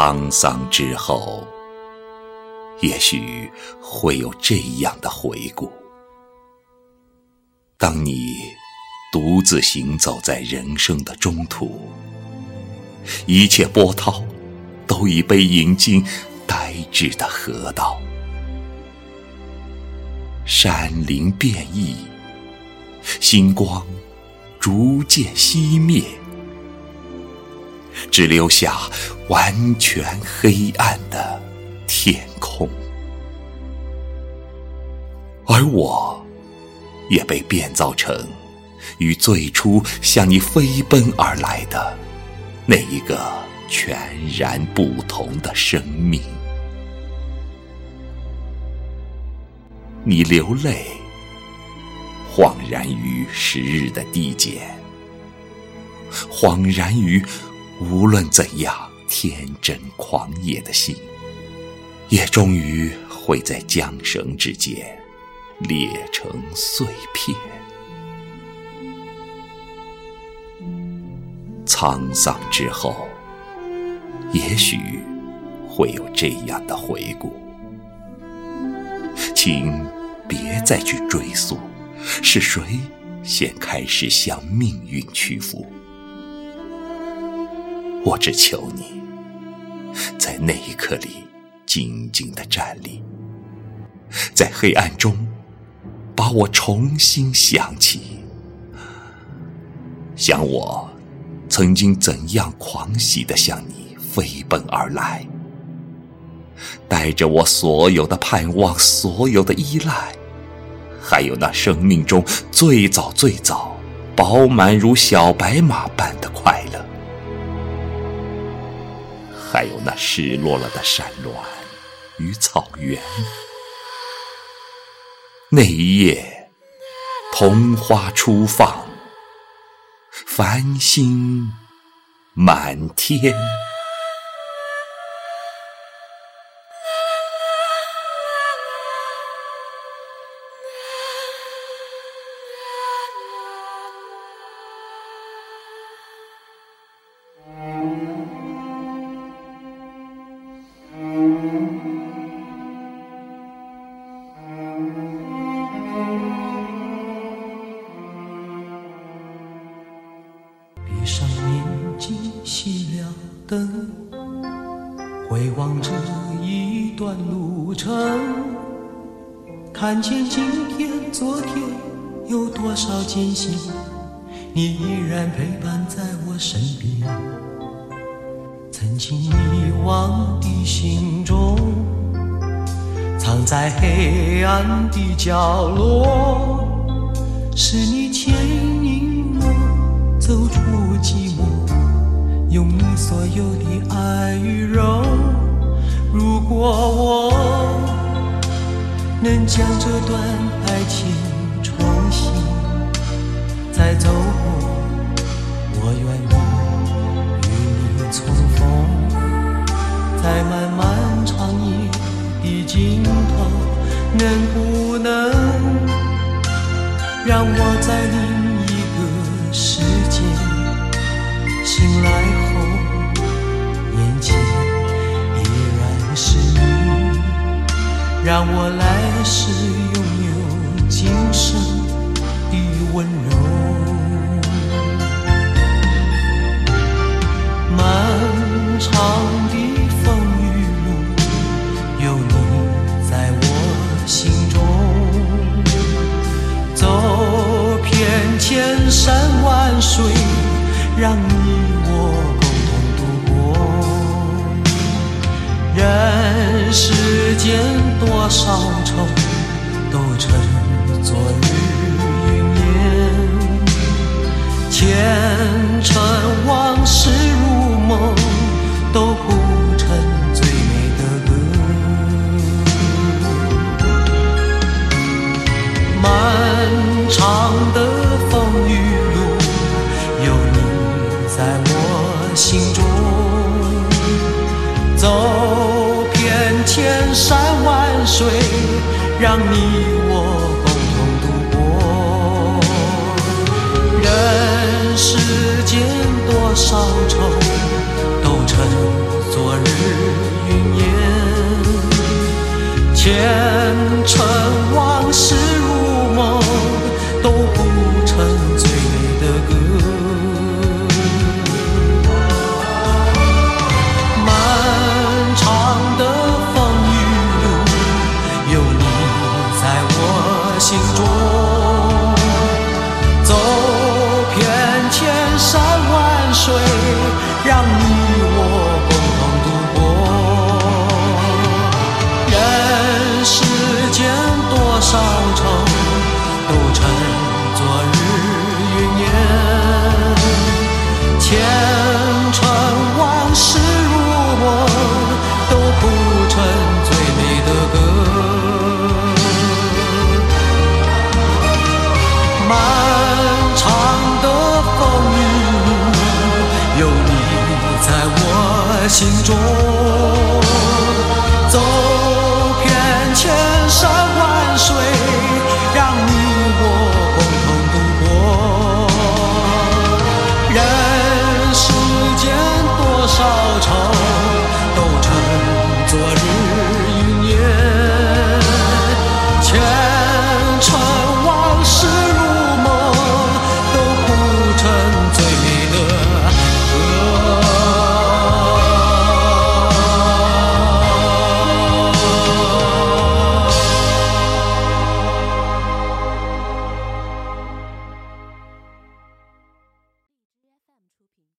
沧桑之后，也许会有这样的回顾：当你独自行走在人生的中途，一切波涛都已被引进呆滞的河道，山林变异，星光逐渐熄灭。只留下完全黑暗的天空，而我也被变造成与最初向你飞奔而来的那一个全然不同的生命。你流泪，恍然于时日的递减，恍然于。无论怎样天真狂野的心，也终于会在缰绳之间裂成碎片。沧桑之后，也许会有这样的回顾，请别再去追溯，是谁先开始向命运屈服。我只求你，在那一刻里静静的站立，在黑暗中把我重新想起，想我曾经怎样狂喜的向你飞奔而来，带着我所有的盼望，所有的依赖，还有那生命中最早最早饱满如小白马般的快乐。还有那失落了的山峦与草原，那一夜，桐花初放，繁星满天。回望这一段路程，看见今天、昨天有多少艰辛，你依然陪伴在我身边。曾经遗忘的心中，藏在黑暗的角落，是你牵引我走出寂寞。用你所有的爱与柔，如果我能将这段爱情重新再走过，我愿意与你重逢，在漫漫长夜的尽头，能不能让我在另一个世界醒来后，眼前依然是你？让我来世拥有今生的温柔。漫长的风雨路，有你在我心中。走遍千山万水，让世间。多少愁都成昨日云烟，前尘往事如梦，都谱成最美的歌。漫长的风雨路，有你在我心中，走千山。水，让你我共同度过。人世间多少愁，都成昨日云烟。前